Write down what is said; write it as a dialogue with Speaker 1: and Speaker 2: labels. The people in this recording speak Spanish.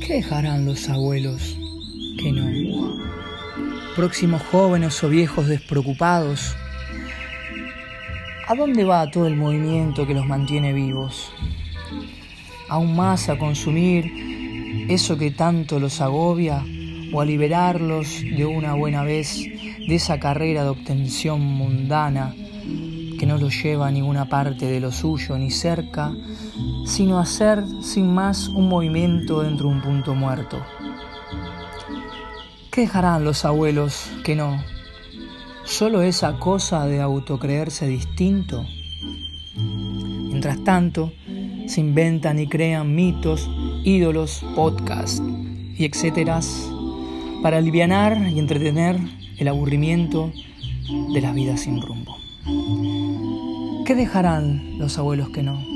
Speaker 1: ¿Qué dejarán los abuelos que no? Próximos jóvenes o viejos despreocupados. ¿A dónde va todo el movimiento que los mantiene vivos? ¿Aún más a consumir eso que tanto los agobia o a liberarlos de una buena vez de esa carrera de obtención mundana que no los lleva a ninguna parte de lo suyo ni cerca, sino a hacer sin más un movimiento dentro de un punto muerto. ¿Qué dejarán los abuelos que no? ¿Solo esa cosa de autocreerse distinto? Mientras tanto, se inventan y crean mitos, ídolos, podcasts y etcétera para aliviar y entretener el aburrimiento de la vida sin rumbo. ¿Qué dejarán los abuelos que no?